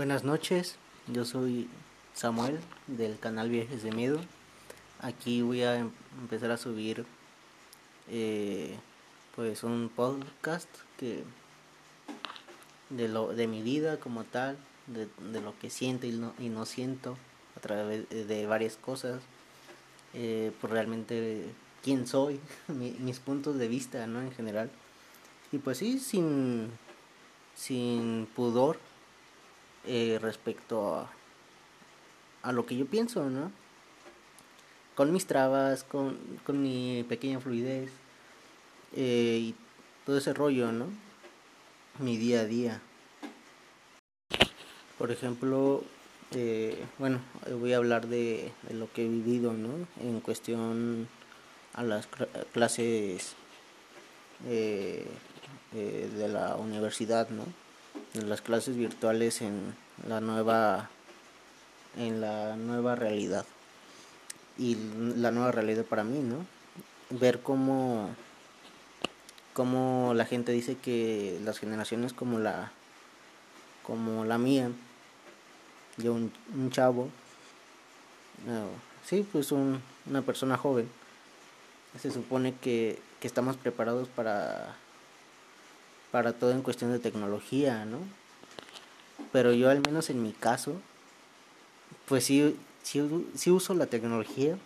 Buenas noches, yo soy Samuel del canal Viajes de Miedo. Aquí voy a em- empezar a subir eh, pues un podcast que de lo de mi vida como tal, de, lo que siento y no, y no siento a través de varias cosas, eh, pues realmente quién soy, mi- mis puntos de vista, ¿no? En general. Y pues sí, sin, sin pudor eh, respecto a, a lo que yo pienso, ¿no? Con mis trabas, con, con mi pequeña fluidez eh, y todo ese rollo, ¿no? Mi día a día. Por ejemplo, eh, bueno, eh, voy a hablar de, de lo que he vivido, ¿no? En cuestión a las cla- clases eh, eh, de la universidad, ¿no? De las clases virtuales en la nueva en la nueva realidad y la nueva realidad para mí, ¿no? Ver cómo cómo la gente dice que las generaciones como la como la mía, yo un, chavo, sí, pues un, una persona joven, se supone que, que estamos preparados para para todo en cuestión de tecnología, ¿no? Pero yo al menos en mi caso, pues sí, sí, uso la tecnología,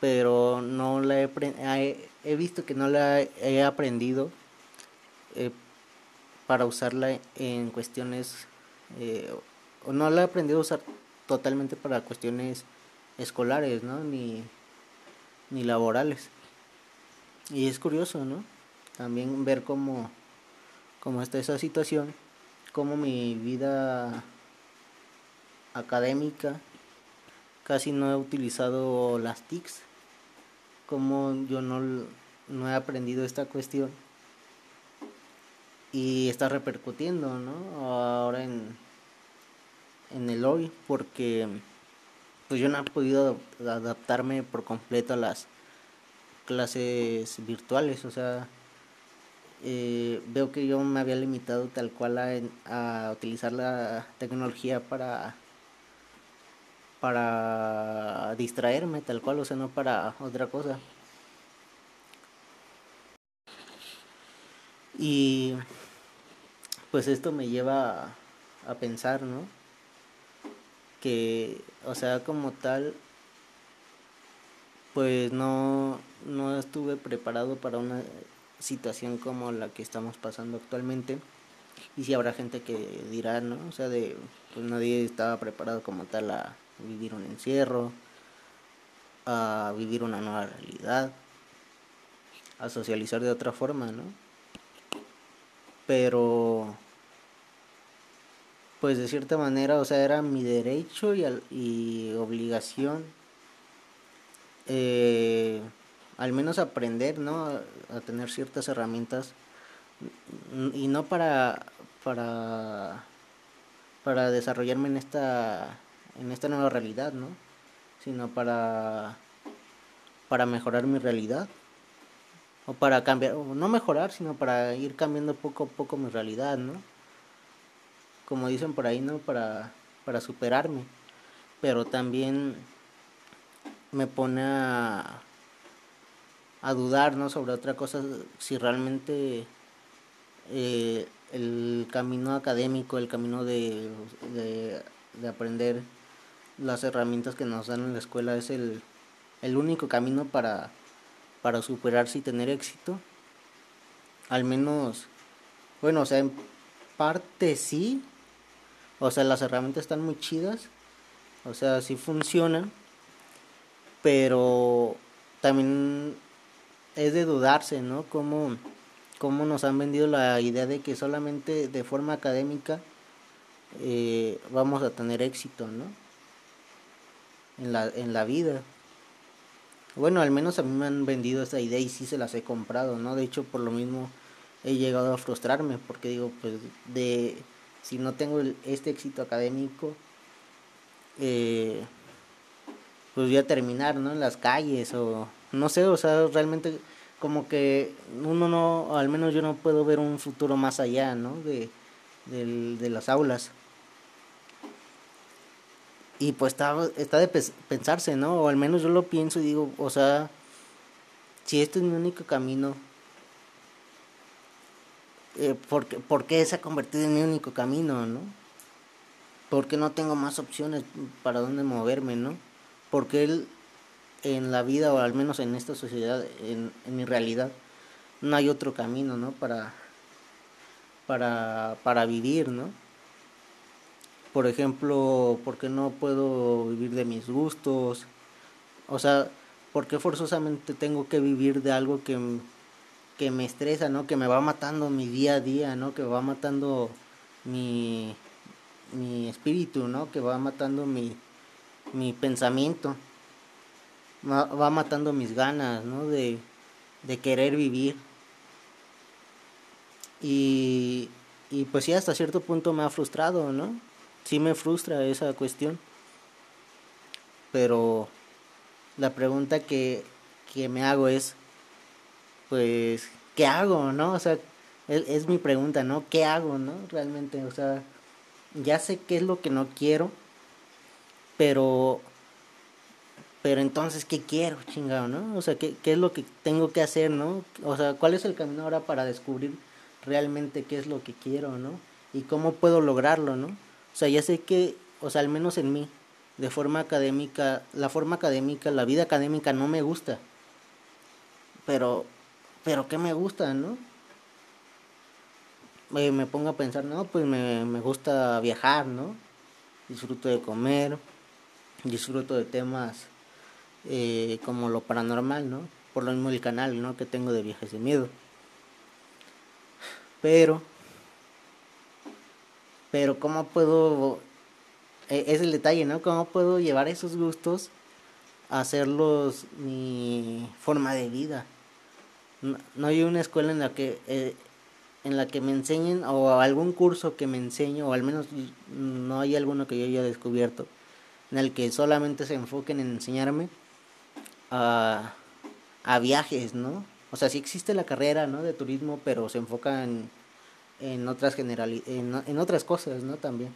pero no la he, he visto que no la he aprendido eh, para usarla en cuestiones, eh, o no la he aprendido a usar totalmente para cuestiones escolares, ¿no? Ni, ni laborales. Y es curioso, ¿no? También ver cómo, cómo está esa situación, cómo mi vida académica casi no he utilizado las TICs, como yo no, no he aprendido esta cuestión y está repercutiendo, ¿no? Ahora en, en el hoy, porque pues yo no he podido adap- adaptarme por completo a las clases virtuales, o sea, eh, veo que yo me había limitado tal cual a, a utilizar la tecnología para para distraerme tal cual, o sea, no para otra cosa. Y pues esto me lleva a, a pensar, ¿no? Que, o sea, como tal, pues no, no estuve preparado para una situación como la que estamos pasando actualmente. Y si habrá gente que dirá, ¿no? O sea, de, pues nadie estaba preparado como tal a vivir un encierro, a vivir una nueva realidad, a socializar de otra forma, ¿no? Pero, pues de cierta manera, o sea, era mi derecho y, y obligación eh, al menos aprender, ¿no? A, tener ciertas herramientas n- y no para para para desarrollarme en esta en esta nueva realidad, ¿no? Sino para para mejorar mi realidad o para cambiar o no mejorar, sino para ir cambiando poco a poco mi realidad, ¿no? Como dicen por ahí, ¿no? Para para superarme, pero también me pone a a dudar, ¿no? Sobre otra cosa, si realmente eh, el camino académico, el camino de, de, de aprender las herramientas que nos dan en la escuela es el, el único camino para, para superarse y tener éxito. Al menos, bueno, o sea, en parte sí, o sea, las herramientas están muy chidas, o sea, sí funcionan, pero también es de dudarse, ¿no? Cómo, cómo nos han vendido la idea de que solamente de forma académica eh, vamos a tener éxito, ¿no? En la, en la vida. Bueno, al menos a mí me han vendido esa idea y sí se las he comprado, ¿no? De hecho, por lo mismo he llegado a frustrarme porque digo, pues de si no tengo este éxito académico, eh, pues voy a terminar, ¿no? En las calles o no sé, o sea, realmente como que uno no, al menos yo no puedo ver un futuro más allá, ¿no? De, de las aulas. y pues está, está de pensarse, ¿no? O al menos yo lo pienso y digo, o sea, si este es mi único camino, eh, ¿por, ¿por, qué, se ha convertido en mi único camino, no? ¿Por qué no tengo más opciones para dónde moverme, no? Porque él en la vida, o al menos en esta sociedad, en, mi realidad, no hay otro camino, ¿no? Para, para, para vivir, ¿no? Por ejemplo, ¿por qué no puedo vivir de mis gustos? O sea, ¿por qué forzosamente tengo que vivir de algo que, que me estresa, ¿no? Que me va matando mi día a día, ¿no? Que va matando mi, mi espíritu, ¿no? Que va matando mi, mi pensamiento. Va, matando mis ganas, ¿no? De, de querer vivir. Y, y pues sí, hasta cierto punto me ha frustrado, ¿no? Sí me frustra esa cuestión. Pero la pregunta que, que me hago es, pues, ¿qué hago, no? O sea, es mi pregunta, ¿no? ¿Qué hago, no? Realmente, o sea, ya sé qué es lo que no quiero, pero pero entonces qué quiero chingado no o sea ¿qué, qué es lo que tengo que hacer no o sea cuál es el camino ahora para descubrir realmente qué es lo que quiero, ¿no? Y cómo puedo lograrlo, ¿no? O sea, ya sé que, o sea, al menos en mí, de forma académica, la forma académica, la vida académica no me gusta. Pero, pero ¿qué me gusta, no? Eh, me pongo a pensar, no, pues me, me gusta viajar, ¿no? Disfruto de comer, disfruto de temas eh, como lo paranormal, ¿no? Por lo mismo el canal, ¿no? Que tengo de viajes de miedo. Pero, pero ¿cómo puedo, e, es el detalle, ¿no? ¿Cómo puedo llevar esos gustos a hacerlos mi forma de vida? No, hay una escuela en la que, eh, en la que me enseñen, o algún curso que me enseñe, o al menos no hay alguno que yo haya descubierto, en el que solamente se enfoquen en enseñarme a, viajes, ¿no? O sea, sí existe la carrera, ¿no? De turismo, pero se enfoca en, en otras generali en, en otras cosas, ¿no? También.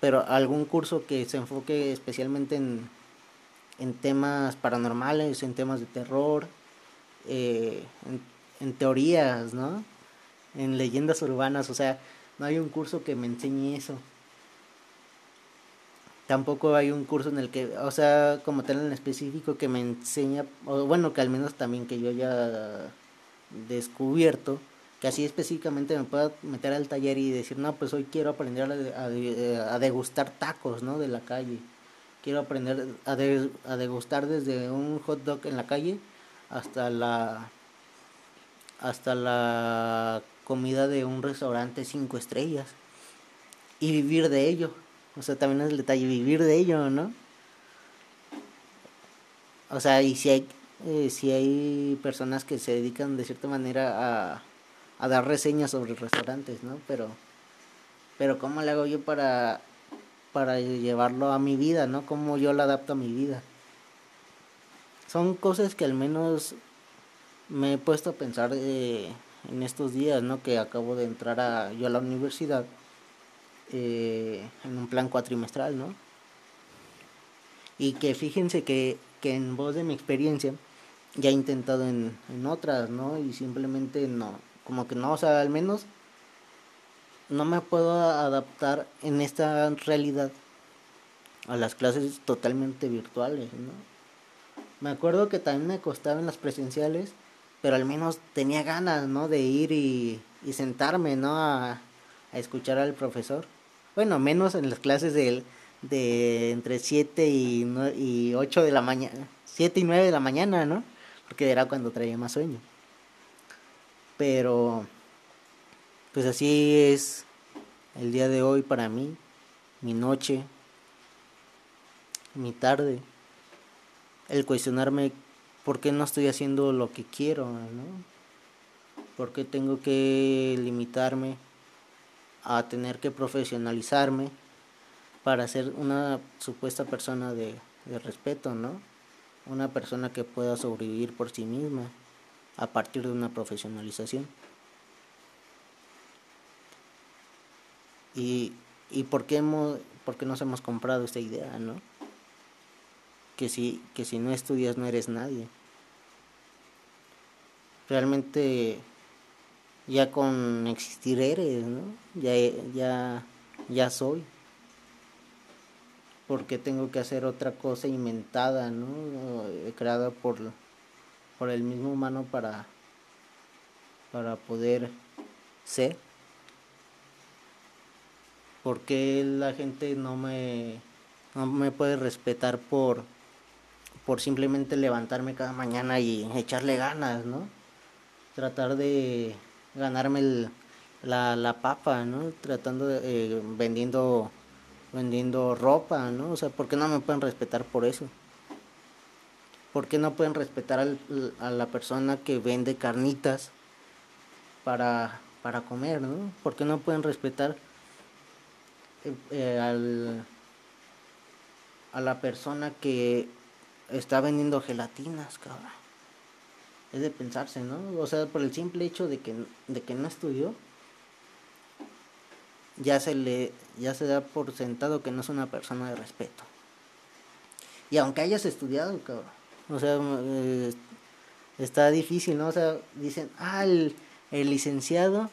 Pero algún curso que se enfoque especialmente en, en temas paranormales, en temas de terror, eh, en, en teorías, ¿no? En leyendas urbanas, o sea, no hay un curso que me enseñe eso tampoco hay un curso en el que, o sea, como tal en específico que me enseña, o bueno, que al menos también que yo haya descubierto, que así específicamente me pueda meter al taller y decir, no, pues hoy quiero aprender a, degustar tacos, ¿no? De la calle. Quiero aprender a, a degustar desde un hot dog en la calle hasta la hasta la comida de un restaurante cinco estrellas y vivir de ello o sea, también es el detalle, vivir de ello, ¿no? O sea, y si hay, eh, si hay personas que se dedican de cierta manera a, a dar reseñas sobre restaurantes, ¿no? Pero, pero ¿cómo le hago yo para, para llevarlo a mi vida, ¿no? ¿Cómo yo lo adapto a mi vida? Son cosas que al menos me he puesto a pensar eh, en estos días, ¿no? Que acabo de entrar a, yo a la universidad eh, en un plan cuatrimestral, ¿no? Y que fíjense que, que en voz de mi experiencia ya he intentado en, en otras, ¿no? Y simplemente no, como que no, o sea, al menos no me puedo adaptar en esta realidad a las clases totalmente virtuales, ¿no? Me acuerdo que también me costaban las presenciales, pero al menos tenía ganas, ¿no? De ir y, y sentarme, ¿no? A, a escuchar al profesor. Bueno, menos en las clases de, de entre 7 y, y 8 de la mañana. 7 y 9 de la mañana, ¿no? Porque era cuando traía más sueño. Pero, pues así es el día de hoy para mí, mi noche, mi tarde. El cuestionarme por qué no estoy haciendo lo que quiero, ¿no? ¿Por qué tengo que limitarme a tener que profesionalizarme para ser una supuesta persona de, respeto, ¿no? Una persona que pueda sobrevivir por sí misma a partir de una profesionalización. Y, ¿Y por qué, hemos, por qué nos hemos comprado esta idea, no? Que si, que si no estudias no eres nadie. Realmente ya con existir eres, ¿no? Ya, ya, ya soy. Porque tengo que hacer otra cosa inventada, ¿no? Creada por, por el mismo humano para, para poder ser. porque la gente no me, no me puede respetar por, por simplemente levantarme cada mañana y echarle ganas, ¿no? Tratar de ganarme el, la, la papa, ¿no? Tratando de, eh, vendiendo, vendiendo ropa, ¿no? O sea, ¿por qué no me pueden respetar por eso? ¿Por qué no pueden respetar al, a la persona que vende carnitas para, para comer, ¿no? ¿Por qué no pueden respetar eh, eh, al, a la persona que está vendiendo gelatinas, cabrón? Es de pensarse, ¿no? O sea, por el simple hecho de que, de que no estudió, ya se le ya se da por sentado que no es una persona de respeto. Y aunque hayas estudiado, cabrón, o sea, eh, está difícil, ¿no? O sea, dicen, ah, el, el licenciado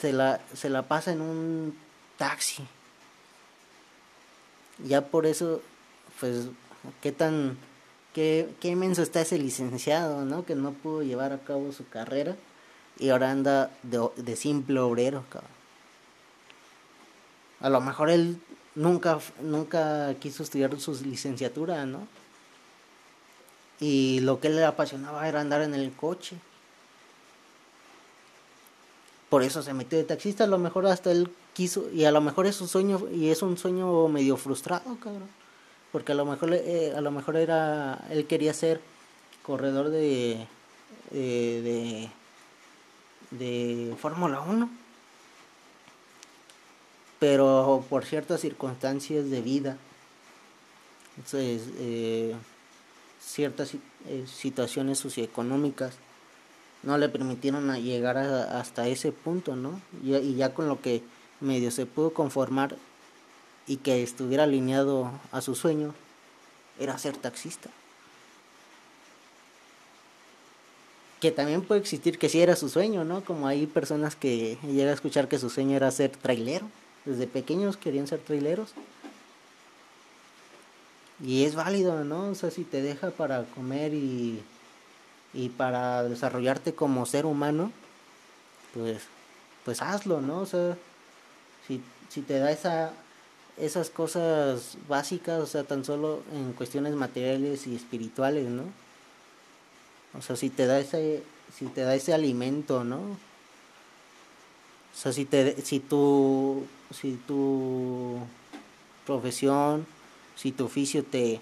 se la, se la pasa en un taxi. Ya por eso, pues, ¿qué tan qué, qué inmenso está ese licenciado, ¿no? Que no pudo llevar a cabo su carrera y ahora anda de, de simple obrero, cabrón. A lo mejor él nunca, nunca quiso estudiar su licenciatura, ¿no? Y lo que le apasionaba era andar en el coche. Por eso se metió de taxista, a lo mejor hasta él quiso, y a lo mejor es un sueño, y es un sueño medio frustrado, cabrón porque a lo mejor eh, a lo mejor era él quería ser corredor de de, de, Fórmula 1 pero por ciertas circunstancias de vida eh, ciertas eh, situaciones socioeconómicas no le permitieron llegar hasta ese punto, ¿no? Y, ya con lo que medio se pudo conformar y que estuviera alineado a su sueño era ser taxista. Que también puede existir que sí era su sueño, ¿no? Como hay personas que llega a escuchar que su sueño era ser trailero. Desde pequeños querían ser traileros. Y es válido, ¿no? O sea, si te deja para comer y, y para desarrollarte como ser humano, pues, pues hazlo, ¿no? O sea, si, si te da esa esas cosas básicas, o sea, tan solo en cuestiones materiales y espirituales, ¿no? O sea, si te da ese, si te da ese alimento, ¿no? O sea, si te, si tu, si tu profesión, si tu oficio te,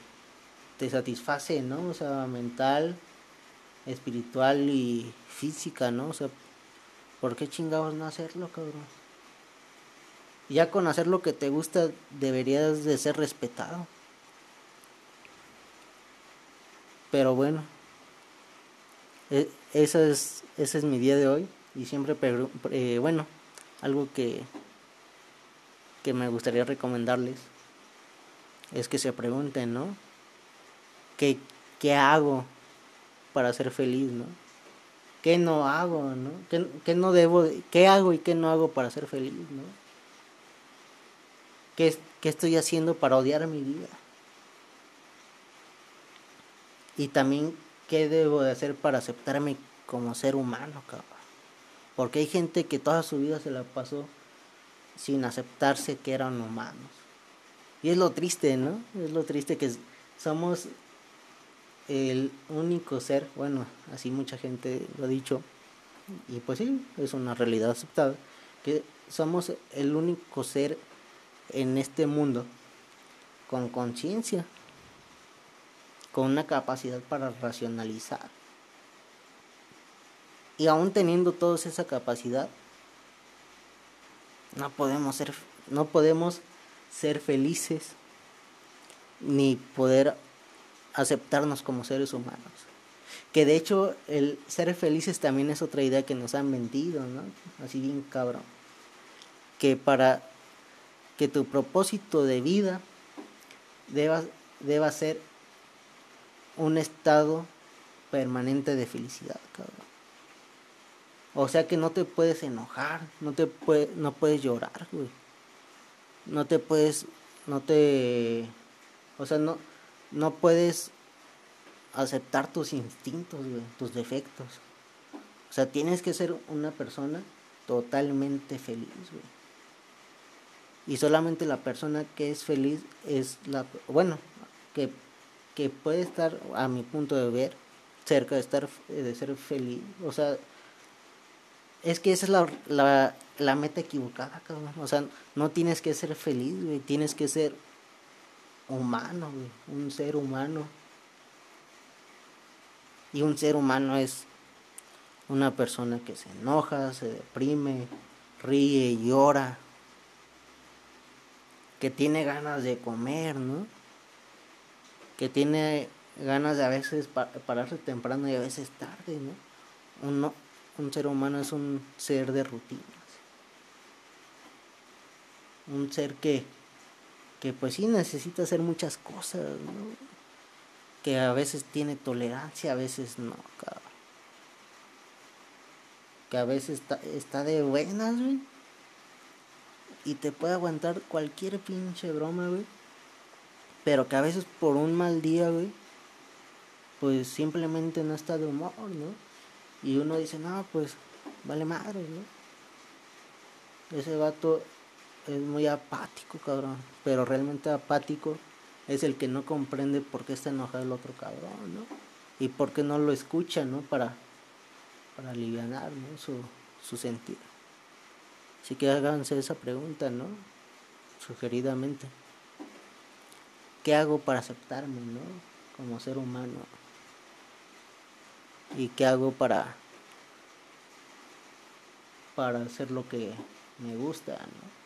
te satisface, ¿no? O sea, mental, espiritual y física, ¿no? O sea, ¿por qué chingados no hacerlo, cabrón? Ya con hacer lo que te gusta deberías de ser respetado. Pero bueno, e, ese es, ese es mi día de hoy y siempre, eh, bueno, algo que, que me gustaría recomendarles es que se pregunten, ¿no? ¿Qué, qué hago para ser feliz, ¿no? ¿Qué no hago, ¿no? ¿Qué, qué no debo, qué hago y qué no hago para ser feliz, ¿no? ¿Qué, estoy haciendo para odiar mi vida? Y también, ¿qué debo de hacer para aceptarme como ser humano, cabrón? Porque hay gente que toda su vida se la pasó sin aceptarse que eran humanos. Y es lo triste, ¿no? Es lo triste que somos el único ser, bueno, así mucha gente lo ha dicho, y pues sí, es una realidad aceptada, que somos el único ser en este mundo con conciencia, con una capacidad para racionalizar. Y aún teniendo todos esa capacidad, no podemos ser, no podemos ser felices ni poder aceptarnos como seres humanos. Que de hecho el ser felices también es otra idea que nos han vendido, ¿no? Así bien cabrón. Que para que tu propósito de vida deba, deba ser un estado permanente de felicidad, cabrón. O sea que no te puedes enojar, no te puede, no puedes llorar, güey. No te puedes, no te, o sea, no, no puedes aceptar tus instintos, tus defectos. O sea, tienes que ser una persona totalmente feliz, güey. Y solamente la persona que es feliz es la, bueno, que, que puede estar, a mi punto de ver, cerca de estar, de ser feliz. O sea, es que esa es la, la, la meta equivocada, cabrón. O sea, no tienes que ser feliz, güey. Tienes que ser humano, güey. Un ser humano. Y un ser humano es una persona que se enoja, se deprime, ríe, llora, que tiene ganas de comer, ¿no? Que tiene ganas de a veces pararse temprano y a veces tarde, ¿no? Un, un ser humano es un ser de rutinas. Un ser que, que pues sí necesita hacer muchas cosas, ¿no? Que a veces tiene tolerancia, a veces no, cabrón. Que a veces está, está de buenas, güey. Y te puede aguantar cualquier pinche broma, güey. Pero que a veces por un mal día, güey, pues simplemente no está de humor, ¿no? Y uno dice, no, pues vale madre, ¿no? Ese vato es muy apático, cabrón. Pero realmente apático es el que no comprende por qué está enojado el otro cabrón, ¿no? Y por qué no lo escucha, ¿no? Para, para aliviar ¿no? su, su sentido. Así que háganse esa pregunta, ¿no? Sugeridamente. ¿Qué hago para aceptarme, ¿no? Como ser humano y qué hago para para hacer lo que me gusta, ¿no?